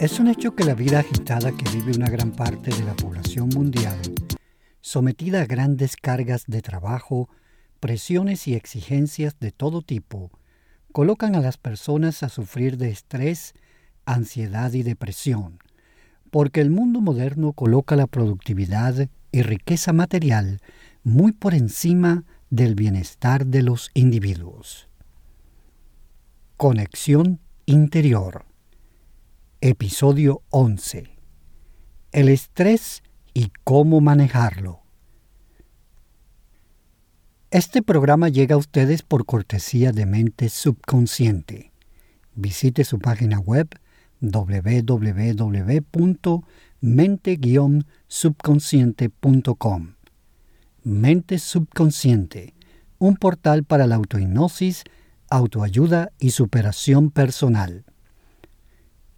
Es un hecho que la vida agitada que vive una gran parte de la población mundial, sometida a grandes cargas de trabajo, presiones y exigencias de todo tipo, colocan a las personas a sufrir de estrés, ansiedad y depresión, porque el mundo moderno coloca la productividad y riqueza material muy por encima del bienestar de los individuos. Conexión interior. Episodio 11. El estrés y cómo manejarlo. Este programa llega a ustedes por cortesía de Mente Subconsciente. Visite su página web www.mente-subconsciente.com. Mente Subconsciente, un portal para la autohipnosis, autoayuda y superación personal.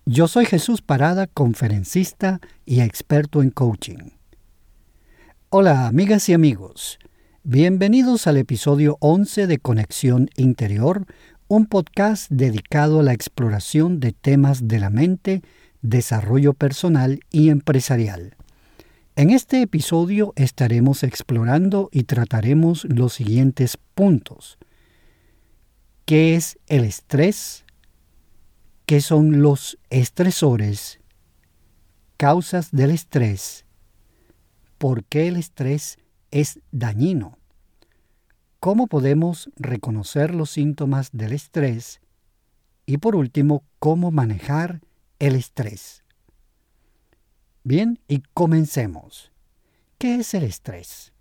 Yo soy Jesús Parada, conferencista y experto en coaching. Hola amigas y amigos, bienvenidos al episodio 11 de Conexión Interior, un podcast dedicado a la exploración de temas de la mente, desarrollo personal y empresarial. En este episodio estaremos explorando y trataremos los siguientes puntos. ¿Qué es el estrés? ¿Qué son los estresores? Causas del estrés. ¿Por qué el estrés es dañino? ¿Cómo podemos reconocer los síntomas del estrés? Y por último, ¿cómo manejar el estrés? Bien, y comencemos. ¿Qué es el estrés?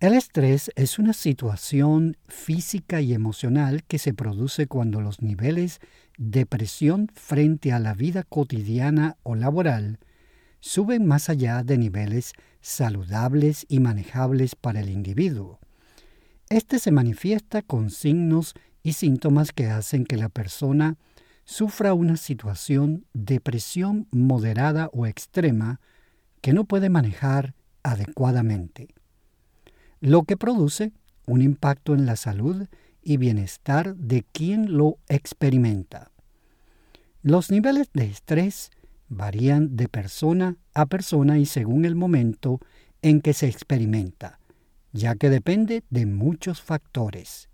El estrés es una situación física y emocional que se produce cuando los niveles de presión frente a la vida cotidiana o laboral suben más allá de niveles saludables y manejables para el individuo. Este se manifiesta con signos y síntomas que hacen que la persona sufra una situación de presión moderada o extrema que no puede manejar adecuadamente lo que produce un impacto en la salud y bienestar de quien lo experimenta. Los niveles de estrés varían de persona a persona y según el momento en que se experimenta, ya que depende de muchos factores.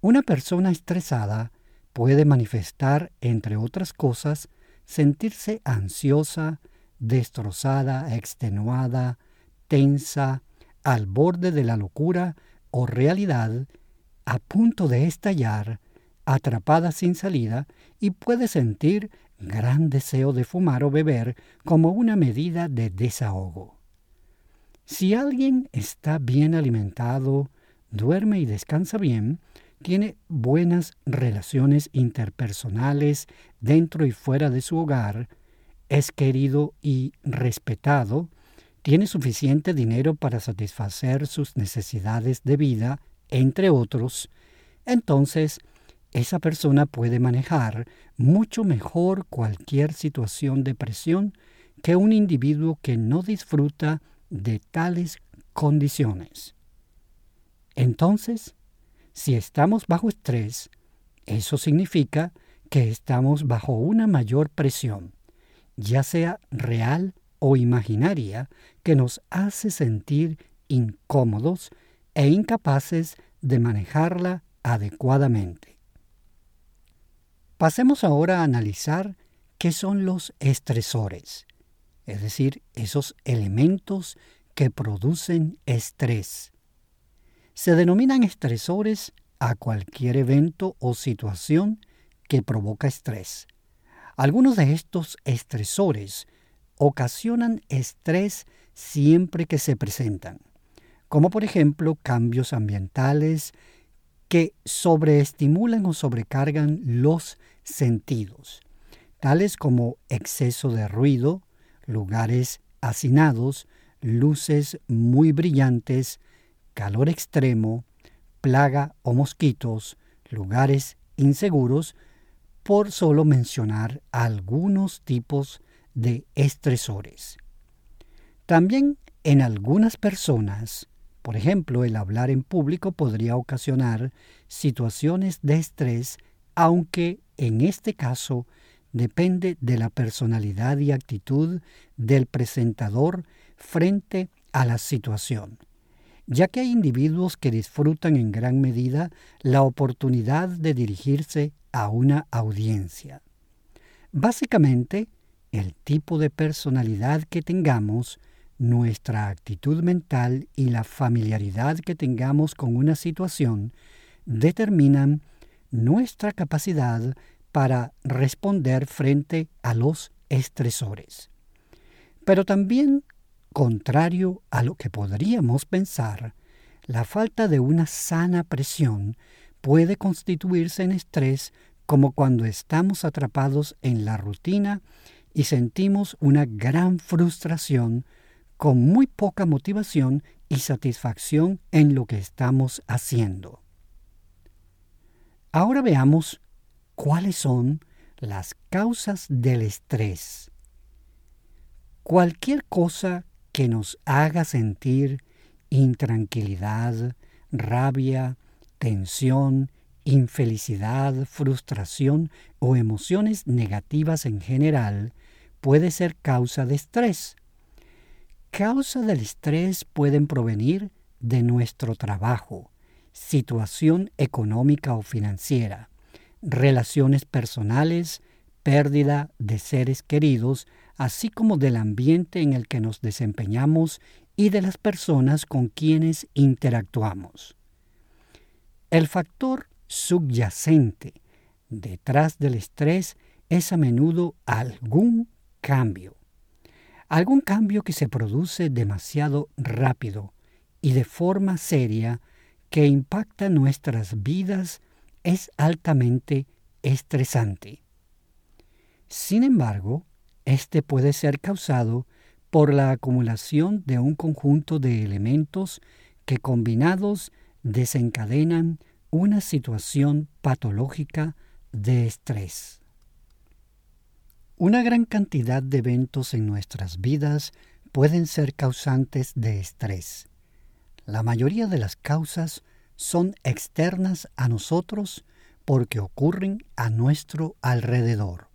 Una persona estresada puede manifestar, entre otras cosas, sentirse ansiosa, destrozada, extenuada, tensa, al borde de la locura o realidad, a punto de estallar, atrapada sin salida, y puede sentir gran deseo de fumar o beber como una medida de desahogo. Si alguien está bien alimentado, duerme y descansa bien, tiene buenas relaciones interpersonales dentro y fuera de su hogar, es querido y respetado, tiene suficiente dinero para satisfacer sus necesidades de vida, entre otros, entonces esa persona puede manejar mucho mejor cualquier situación de presión que un individuo que no disfruta de tales condiciones. Entonces, si estamos bajo estrés, eso significa que estamos bajo una mayor presión, ya sea real o imaginaria que nos hace sentir incómodos e incapaces de manejarla adecuadamente. Pasemos ahora a analizar qué son los estresores, es decir, esos elementos que producen estrés. Se denominan estresores a cualquier evento o situación que provoca estrés. Algunos de estos estresores ocasionan estrés siempre que se presentan, como por ejemplo cambios ambientales que sobreestimulan o sobrecargan los sentidos, tales como exceso de ruido, lugares hacinados, luces muy brillantes, calor extremo, plaga o mosquitos, lugares inseguros, por solo mencionar algunos tipos de estresores. También en algunas personas, por ejemplo, el hablar en público podría ocasionar situaciones de estrés, aunque en este caso depende de la personalidad y actitud del presentador frente a la situación, ya que hay individuos que disfrutan en gran medida la oportunidad de dirigirse a una audiencia. Básicamente, el tipo de personalidad que tengamos, nuestra actitud mental y la familiaridad que tengamos con una situación determinan nuestra capacidad para responder frente a los estresores. Pero también, contrario a lo que podríamos pensar, la falta de una sana presión puede constituirse en estrés como cuando estamos atrapados en la rutina y sentimos una gran frustración con muy poca motivación y satisfacción en lo que estamos haciendo. Ahora veamos cuáles son las causas del estrés. Cualquier cosa que nos haga sentir intranquilidad, rabia, tensión, infelicidad, frustración o emociones negativas en general puede ser causa de estrés. Causa del estrés pueden provenir de nuestro trabajo, situación económica o financiera, relaciones personales, pérdida de seres queridos, así como del ambiente en el que nos desempeñamos y de las personas con quienes interactuamos. El factor subyacente detrás del estrés es a menudo algún cambio. Algún cambio que se produce demasiado rápido y de forma seria que impacta nuestras vidas es altamente estresante. Sin embargo, este puede ser causado por la acumulación de un conjunto de elementos que combinados desencadenan una situación patológica de estrés. Una gran cantidad de eventos en nuestras vidas pueden ser causantes de estrés. La mayoría de las causas son externas a nosotros porque ocurren a nuestro alrededor.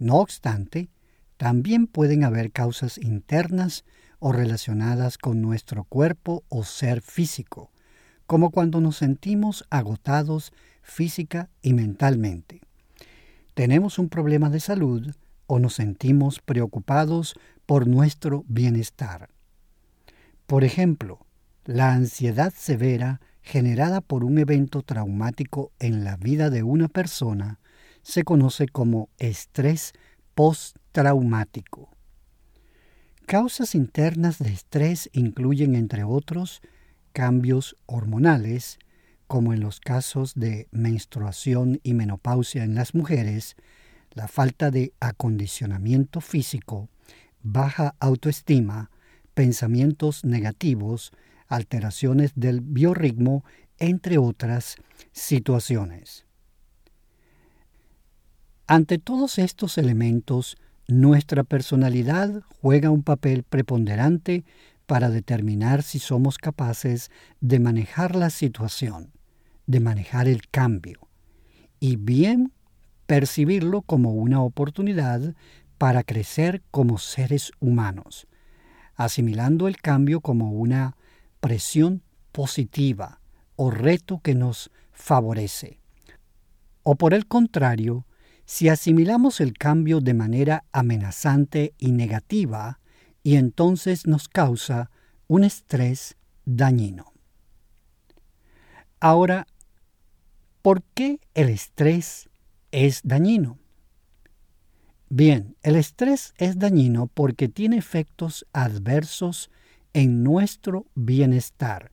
No obstante, también pueden haber causas internas o relacionadas con nuestro cuerpo o ser físico, como cuando nos sentimos agotados física y mentalmente. Tenemos un problema de salud o nos sentimos preocupados por nuestro bienestar. Por ejemplo, la ansiedad severa generada por un evento traumático en la vida de una persona se conoce como estrés postraumático. Causas internas de estrés incluyen, entre otros, cambios hormonales, como en los casos de menstruación y menopausia en las mujeres, la falta de acondicionamiento físico, baja autoestima, pensamientos negativos, alteraciones del biorritmo, entre otras situaciones. Ante todos estos elementos, nuestra personalidad juega un papel preponderante para determinar si somos capaces de manejar la situación, de manejar el cambio, y bien percibirlo como una oportunidad para crecer como seres humanos, asimilando el cambio como una presión positiva o reto que nos favorece. O por el contrario, si asimilamos el cambio de manera amenazante y negativa, y entonces nos causa un estrés dañino. Ahora, ¿por qué el estrés es dañino? Bien, el estrés es dañino porque tiene efectos adversos en nuestro bienestar,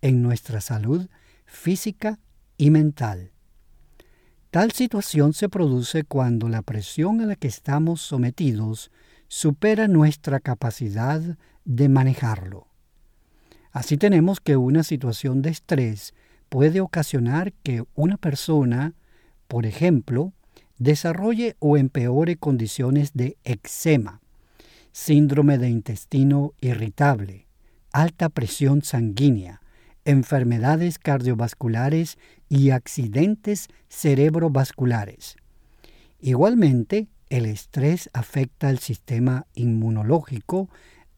en nuestra salud física y mental. Tal situación se produce cuando la presión a la que estamos sometidos supera nuestra capacidad de manejarlo. Así tenemos que una situación de estrés puede ocasionar que una persona, por ejemplo, desarrolle o empeore condiciones de eczema, síndrome de intestino irritable, alta presión sanguínea, enfermedades cardiovasculares y accidentes cerebrovasculares. Igualmente, el estrés afecta el sistema inmunológico,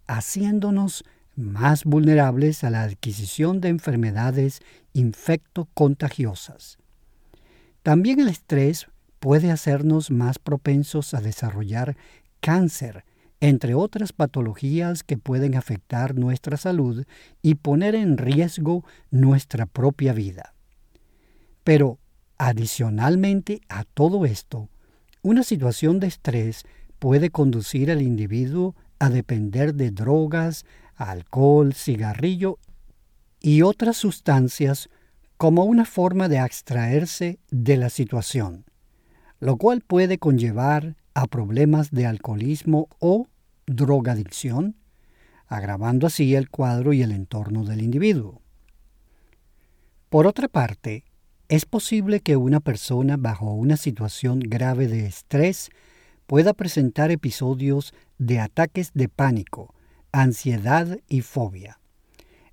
haciéndonos más vulnerables a la adquisición de enfermedades infectocontagiosas. También el estrés puede hacernos más propensos a desarrollar cáncer, entre otras patologías que pueden afectar nuestra salud y poner en riesgo nuestra propia vida. Pero, adicionalmente a todo esto, una situación de estrés puede conducir al individuo a depender de drogas, alcohol, cigarrillo y otras sustancias como una forma de abstraerse de la situación, lo cual puede conllevar a problemas de alcoholismo o drogadicción, agravando así el cuadro y el entorno del individuo. Por otra parte, es posible que una persona bajo una situación grave de estrés pueda presentar episodios de ataques de pánico, ansiedad y fobia.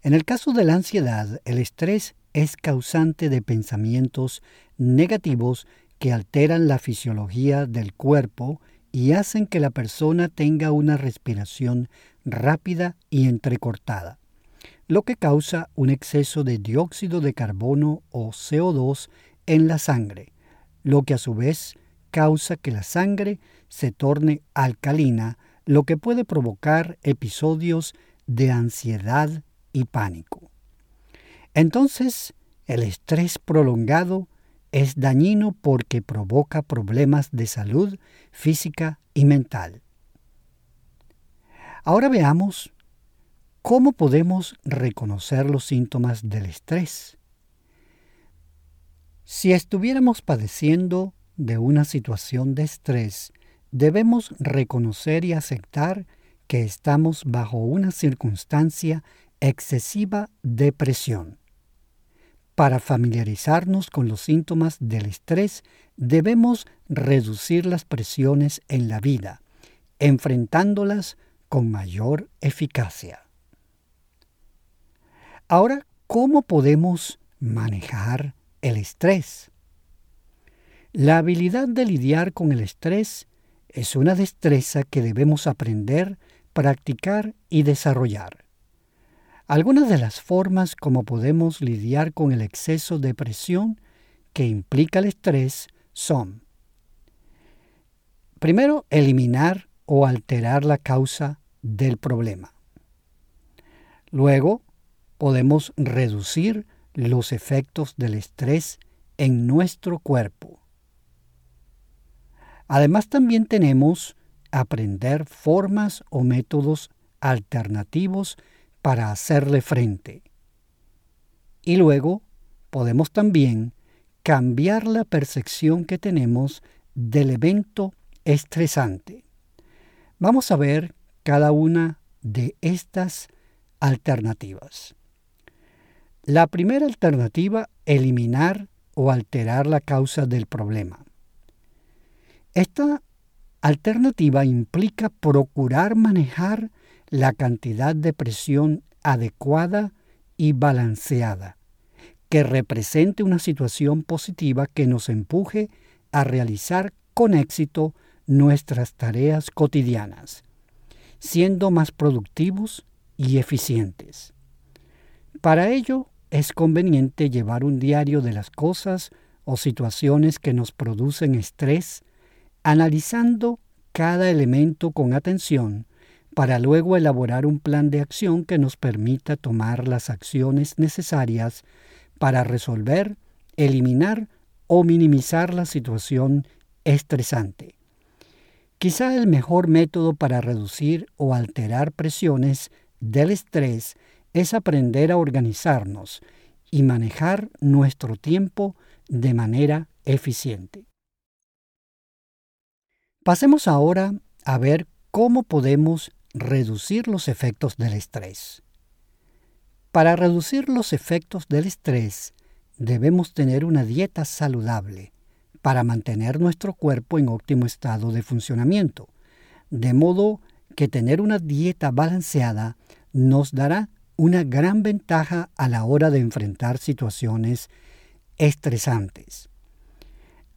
En el caso de la ansiedad, el estrés es causante de pensamientos negativos que alteran la fisiología del cuerpo y hacen que la persona tenga una respiración rápida y entrecortada, lo que causa un exceso de dióxido de carbono o CO2 en la sangre, lo que a su vez causa que la sangre se torne alcalina, lo que puede provocar episodios de ansiedad y pánico. Entonces, el estrés prolongado es dañino porque provoca problemas de salud física y mental. Ahora veamos cómo podemos reconocer los síntomas del estrés. Si estuviéramos padeciendo de una situación de estrés, debemos reconocer y aceptar que estamos bajo una circunstancia excesiva de presión. Para familiarizarnos con los síntomas del estrés, debemos reducir las presiones en la vida, enfrentándolas con mayor eficacia. Ahora, ¿cómo podemos manejar el estrés? La habilidad de lidiar con el estrés es una destreza que debemos aprender, practicar y desarrollar. Algunas de las formas como podemos lidiar con el exceso de presión que implica el estrés son, primero, eliminar o alterar la causa del problema. Luego, podemos reducir los efectos del estrés en nuestro cuerpo. Además también tenemos aprender formas o métodos alternativos para hacerle frente. Y luego podemos también cambiar la percepción que tenemos del evento estresante. Vamos a ver cada una de estas alternativas. La primera alternativa, eliminar o alterar la causa del problema. Esta alternativa implica procurar manejar la cantidad de presión adecuada y balanceada, que represente una situación positiva que nos empuje a realizar con éxito nuestras tareas cotidianas, siendo más productivos y eficientes. Para ello es conveniente llevar un diario de las cosas o situaciones que nos producen estrés, analizando cada elemento con atención para luego elaborar un plan de acción que nos permita tomar las acciones necesarias para resolver, eliminar o minimizar la situación estresante. Quizá el mejor método para reducir o alterar presiones del estrés es aprender a organizarnos y manejar nuestro tiempo de manera eficiente. Pasemos ahora a ver cómo podemos reducir los efectos del estrés. Para reducir los efectos del estrés debemos tener una dieta saludable para mantener nuestro cuerpo en óptimo estado de funcionamiento, de modo que tener una dieta balanceada nos dará una gran ventaja a la hora de enfrentar situaciones estresantes.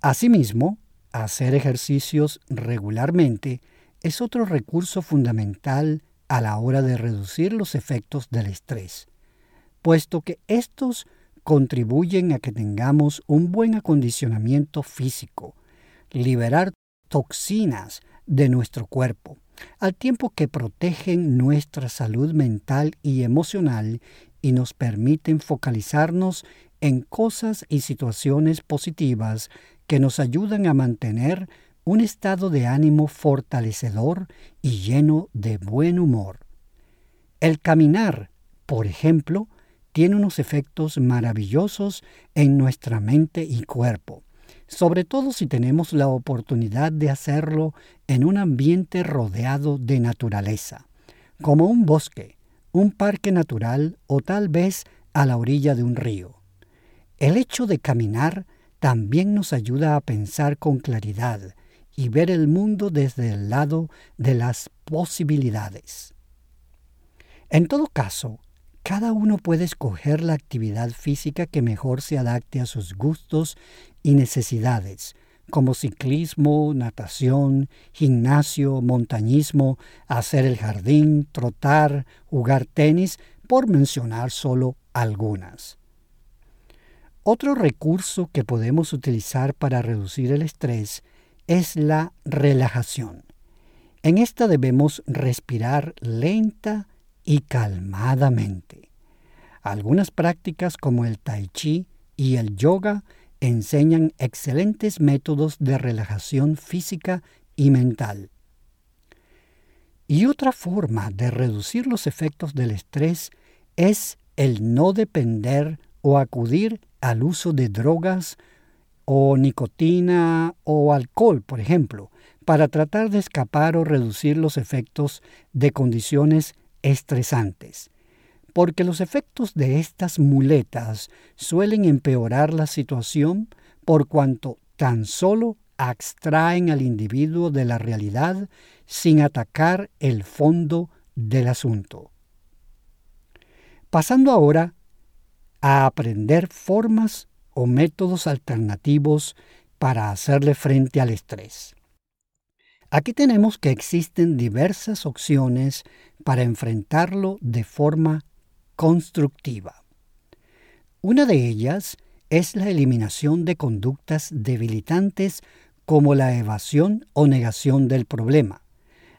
Asimismo, Hacer ejercicios regularmente es otro recurso fundamental a la hora de reducir los efectos del estrés, puesto que estos contribuyen a que tengamos un buen acondicionamiento físico, liberar toxinas de nuestro cuerpo, al tiempo que protegen nuestra salud mental y emocional y nos permiten focalizarnos en cosas y situaciones positivas que nos ayudan a mantener un estado de ánimo fortalecedor y lleno de buen humor. El caminar, por ejemplo, tiene unos efectos maravillosos en nuestra mente y cuerpo, sobre todo si tenemos la oportunidad de hacerlo en un ambiente rodeado de naturaleza, como un bosque, un parque natural o tal vez a la orilla de un río. El hecho de caminar también nos ayuda a pensar con claridad, y ver el mundo desde el lado de las posibilidades. En todo caso, cada uno puede escoger la actividad física que mejor se adapte a sus gustos y necesidades, como ciclismo, natación, gimnasio, montañismo, hacer el jardín, trotar, jugar tenis, por mencionar solo algunas. Otro recurso que podemos utilizar para reducir el estrés es la relajación. En esta debemos respirar lenta y calmadamente. Algunas prácticas como el tai chi y el yoga enseñan excelentes métodos de relajación física y mental. Y otra forma de reducir los efectos del estrés es el no depender o acudir al uso de drogas o nicotina o alcohol, por ejemplo, para tratar de escapar o reducir los efectos de condiciones estresantes, porque los efectos de estas muletas suelen empeorar la situación por cuanto tan solo abstraen al individuo de la realidad sin atacar el fondo del asunto. Pasando ahora a aprender formas o métodos alternativos para hacerle frente al estrés. Aquí tenemos que existen diversas opciones para enfrentarlo de forma constructiva. Una de ellas es la eliminación de conductas debilitantes como la evasión o negación del problema,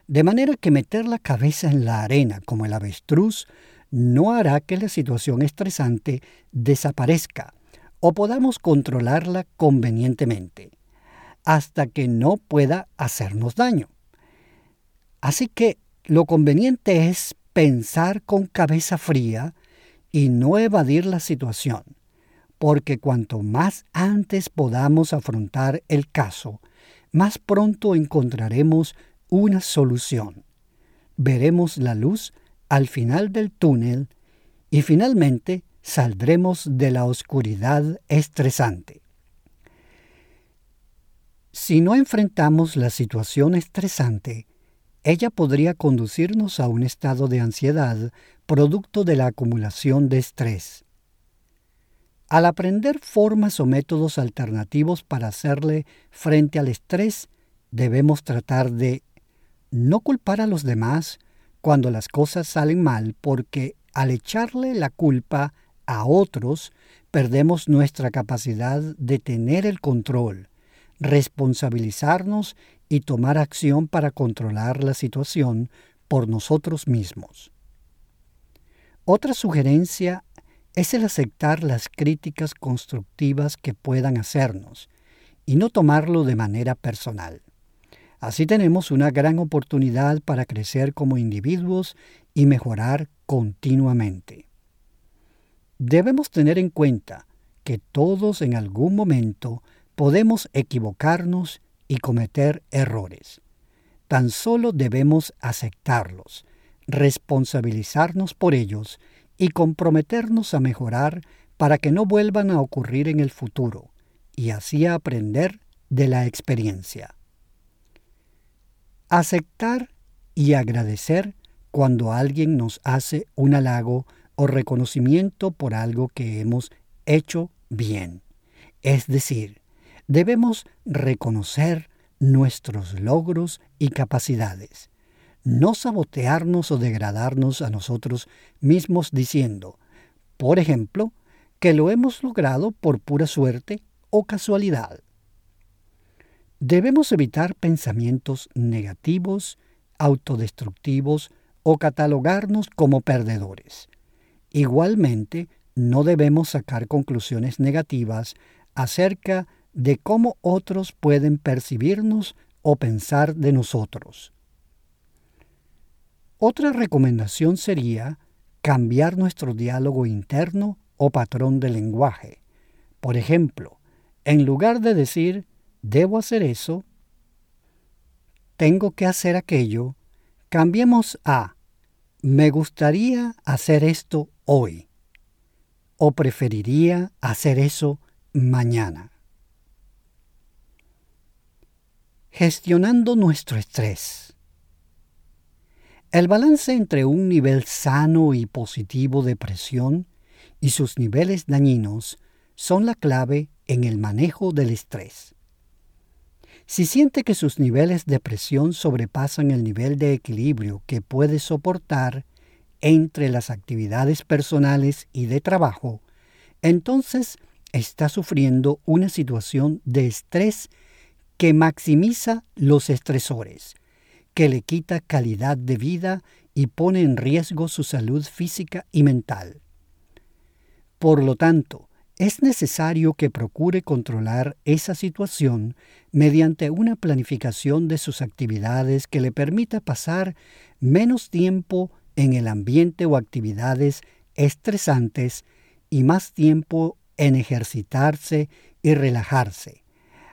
de manera que meter la cabeza en la arena como el avestruz no hará que la situación estresante desaparezca, o podamos controlarla convenientemente, hasta que no pueda hacernos daño. Así que lo conveniente es pensar con cabeza fría y no evadir la situación, porque cuanto más antes podamos afrontar el caso, más pronto encontraremos una solución. Veremos la luz al final del túnel y finalmente saldremos de la oscuridad estresante. Si no enfrentamos la situación estresante, ella podría conducirnos a un estado de ansiedad producto de la acumulación de estrés. Al aprender formas o métodos alternativos para hacerle frente al estrés, debemos tratar de no culpar a los demás cuando las cosas salen mal porque al echarle la culpa a otros, perdemos nuestra capacidad de tener el control, responsabilizarnos y tomar acción para controlar la situación por nosotros mismos. Otra sugerencia es el aceptar las críticas constructivas que puedan hacernos y no tomarlo de manera personal. Así tenemos una gran oportunidad para crecer como individuos y mejorar continuamente. Debemos tener en cuenta que todos en algún momento podemos equivocarnos y cometer errores. Tan solo debemos aceptarlos, responsabilizarnos por ellos y comprometernos a mejorar para que no vuelvan a ocurrir en el futuro y así aprender de la experiencia. Aceptar y agradecer cuando alguien nos hace un halago o reconocimiento por algo que hemos hecho bien. Es decir, debemos reconocer nuestros logros y capacidades, no sabotearnos o degradarnos a nosotros mismos diciendo, por ejemplo, que lo hemos logrado por pura suerte o casualidad. Debemos evitar pensamientos negativos, autodestructivos o catalogarnos como perdedores. Igualmente, no debemos sacar conclusiones negativas acerca de cómo otros pueden percibirnos o pensar de nosotros. Otra recomendación sería cambiar nuestro diálogo interno o patrón de lenguaje. Por ejemplo, en lugar de decir debo hacer eso, tengo que hacer aquello, cambiemos a me gustaría hacer esto hoy o preferiría hacer eso mañana. Gestionando nuestro estrés. El balance entre un nivel sano y positivo de presión y sus niveles dañinos son la clave en el manejo del estrés. Si siente que sus niveles de presión sobrepasan el nivel de equilibrio que puede soportar entre las actividades personales y de trabajo, entonces está sufriendo una situación de estrés que maximiza los estresores, que le quita calidad de vida y pone en riesgo su salud física y mental. Por lo tanto, es necesario que procure controlar esa situación mediante una planificación de sus actividades que le permita pasar menos tiempo en el ambiente o actividades estresantes y más tiempo en ejercitarse y relajarse,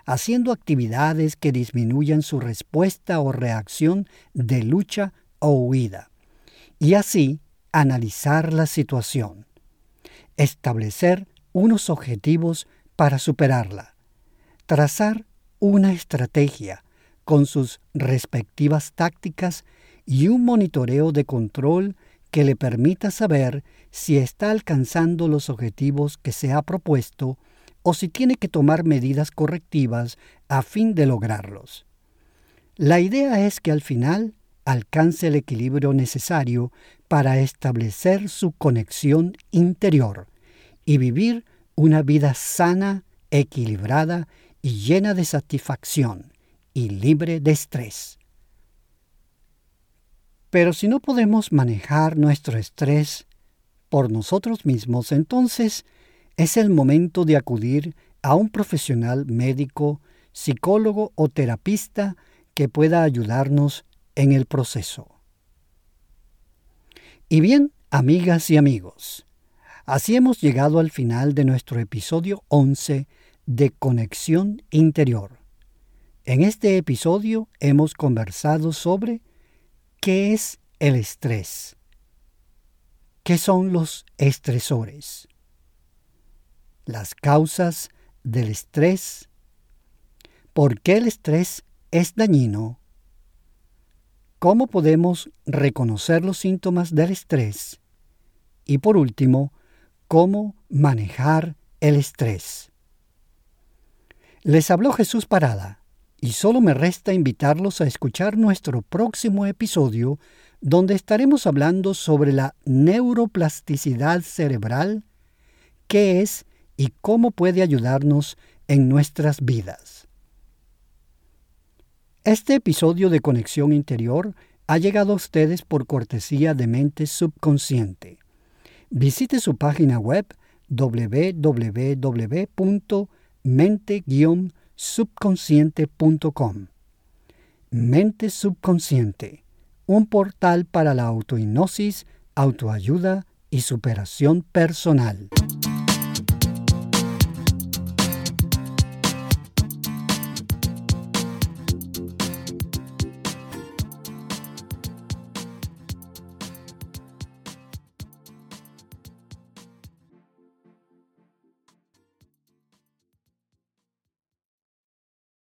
haciendo actividades que disminuyan su respuesta o reacción de lucha o huida, y así analizar la situación, establecer unos objetivos para superarla, trazar una estrategia con sus respectivas tácticas y un monitoreo de control que le permita saber si está alcanzando los objetivos que se ha propuesto o si tiene que tomar medidas correctivas a fin de lograrlos. La idea es que al final alcance el equilibrio necesario para establecer su conexión interior y vivir una vida sana, equilibrada y llena de satisfacción y libre de estrés. Pero si no podemos manejar nuestro estrés por nosotros mismos, entonces es el momento de acudir a un profesional médico, psicólogo o terapista que pueda ayudarnos en el proceso. Y bien, amigas y amigos, Así hemos llegado al final de nuestro episodio 11 de Conexión Interior. En este episodio hemos conversado sobre qué es el estrés, qué son los estresores, las causas del estrés, por qué el estrés es dañino, cómo podemos reconocer los síntomas del estrés y por último, cómo manejar el estrés. Les habló Jesús Parada y solo me resta invitarlos a escuchar nuestro próximo episodio donde estaremos hablando sobre la neuroplasticidad cerebral, qué es y cómo puede ayudarnos en nuestras vidas. Este episodio de Conexión Interior ha llegado a ustedes por cortesía de Mente Subconsciente visite su página web www.mente-subconsciente.com. Mente Subconsciente, un portal para la autohipnosis, autoayuda y superación personal.